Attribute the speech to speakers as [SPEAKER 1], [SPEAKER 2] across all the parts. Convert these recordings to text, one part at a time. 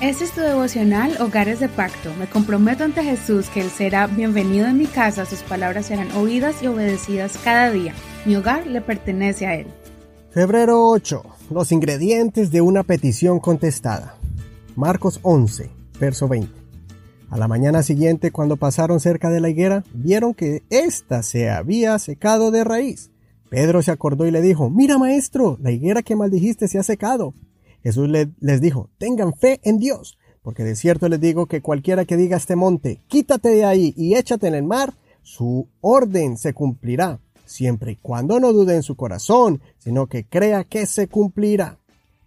[SPEAKER 1] Este es tu devocional Hogares de Pacto. Me comprometo ante Jesús que Él será bienvenido en mi casa, sus palabras serán oídas y obedecidas cada día. Mi hogar le pertenece a Él.
[SPEAKER 2] Febrero 8. Los ingredientes de una petición contestada. Marcos 11, verso 20. A la mañana siguiente, cuando pasaron cerca de la higuera, vieron que ésta se había secado de raíz. Pedro se acordó y le dijo, Mira maestro, la higuera que maldijiste se ha secado. Jesús les dijo, tengan fe en Dios, porque de cierto les digo que cualquiera que diga a este monte, quítate de ahí y échate en el mar, su orden se cumplirá, siempre y cuando no dude en su corazón, sino que crea que se cumplirá.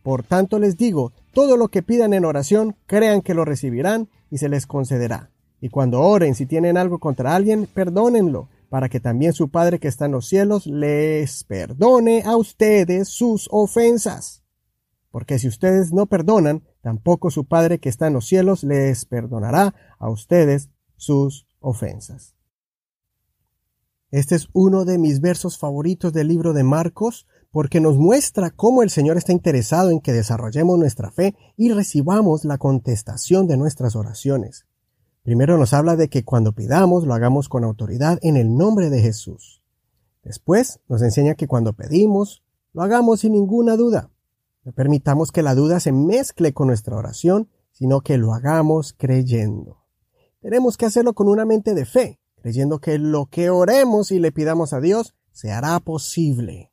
[SPEAKER 2] Por tanto les digo, todo lo que pidan en oración, crean que lo recibirán y se les concederá. Y cuando oren, si tienen algo contra alguien, perdónenlo, para que también su Padre que está en los cielos les perdone a ustedes sus ofensas porque si ustedes no perdonan, tampoco su Padre que está en los cielos les perdonará a ustedes sus ofensas. Este es uno de mis versos favoritos del libro de Marcos, porque nos muestra cómo el Señor está interesado en que desarrollemos nuestra fe y recibamos la contestación de nuestras oraciones. Primero nos habla de que cuando pidamos lo hagamos con autoridad en el nombre de Jesús. Después nos enseña que cuando pedimos lo hagamos sin ninguna duda, no permitamos que la duda se mezcle con nuestra oración, sino que lo hagamos creyendo. Tenemos que hacerlo con una mente de fe, creyendo que lo que oremos y le pidamos a Dios se hará posible.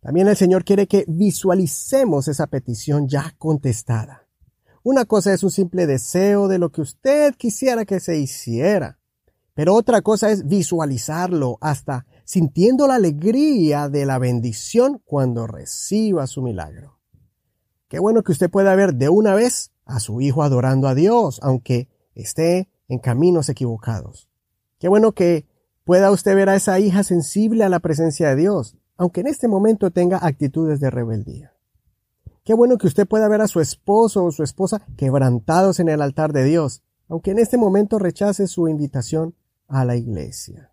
[SPEAKER 2] También el Señor quiere que visualicemos esa petición ya contestada. Una cosa es un simple deseo de lo que usted quisiera que se hiciera, pero otra cosa es visualizarlo hasta sintiendo la alegría de la bendición cuando reciba su milagro. Qué bueno que usted pueda ver de una vez a su hijo adorando a Dios, aunque esté en caminos equivocados. Qué bueno que pueda usted ver a esa hija sensible a la presencia de Dios, aunque en este momento tenga actitudes de rebeldía. Qué bueno que usted pueda ver a su esposo o su esposa quebrantados en el altar de Dios, aunque en este momento rechace su invitación a la iglesia.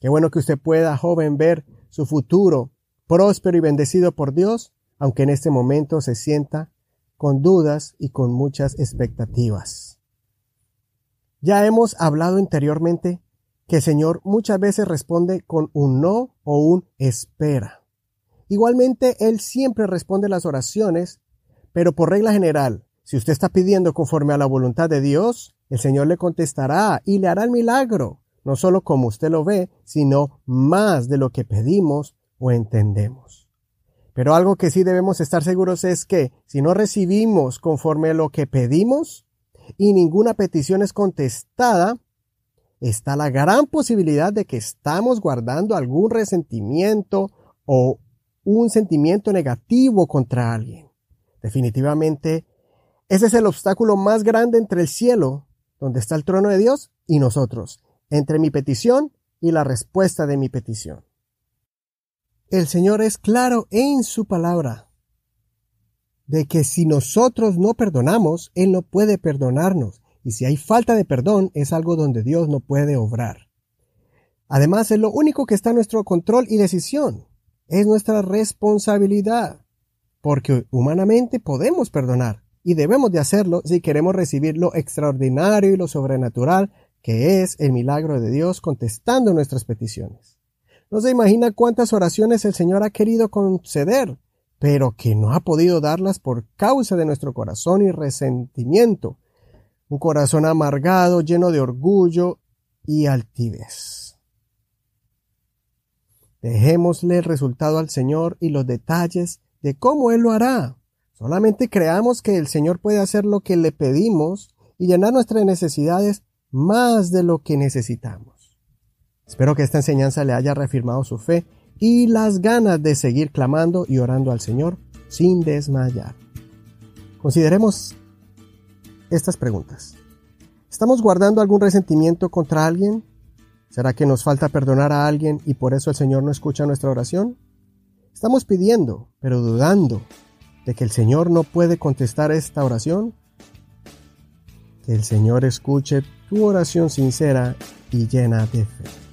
[SPEAKER 2] Qué bueno que usted pueda, joven, ver su futuro próspero y bendecido por Dios, aunque en este momento se sienta con dudas y con muchas expectativas. Ya hemos hablado anteriormente que el Señor muchas veces responde con un no o un espera. Igualmente, Él siempre responde las oraciones, pero por regla general, si usted está pidiendo conforme a la voluntad de Dios, el Señor le contestará y le hará el milagro no solo como usted lo ve, sino más de lo que pedimos o entendemos. Pero algo que sí debemos estar seguros es que si no recibimos conforme a lo que pedimos y ninguna petición es contestada, está la gran posibilidad de que estamos guardando algún resentimiento o un sentimiento negativo contra alguien. Definitivamente, ese es el obstáculo más grande entre el cielo, donde está el trono de Dios, y nosotros, entre mi petición y la respuesta de mi petición. El Señor es claro en su palabra de que si nosotros no perdonamos, Él no puede perdonarnos. Y si hay falta de perdón, es algo donde Dios no puede obrar. Además, es lo único que está en nuestro control y decisión. Es nuestra responsabilidad. Porque humanamente podemos perdonar y debemos de hacerlo si queremos recibir lo extraordinario y lo sobrenatural que es el milagro de Dios contestando nuestras peticiones. No se imagina cuántas oraciones el Señor ha querido conceder, pero que no ha podido darlas por causa de nuestro corazón y resentimiento, un corazón amargado, lleno de orgullo y altivez. Dejémosle el resultado al Señor y los detalles de cómo Él lo hará. Solamente creamos que el Señor puede hacer lo que le pedimos y llenar nuestras necesidades más de lo que necesitamos. Espero que esta enseñanza le haya reafirmado su fe y las ganas de seguir clamando y orando al Señor sin desmayar. Consideremos estas preguntas. ¿Estamos guardando algún resentimiento contra alguien? ¿Será que nos falta perdonar a alguien y por eso el Señor no escucha nuestra oración? ¿Estamos pidiendo, pero dudando de que el Señor no puede contestar esta oración? Que el Señor escuche tu oración sincera y llena de fe.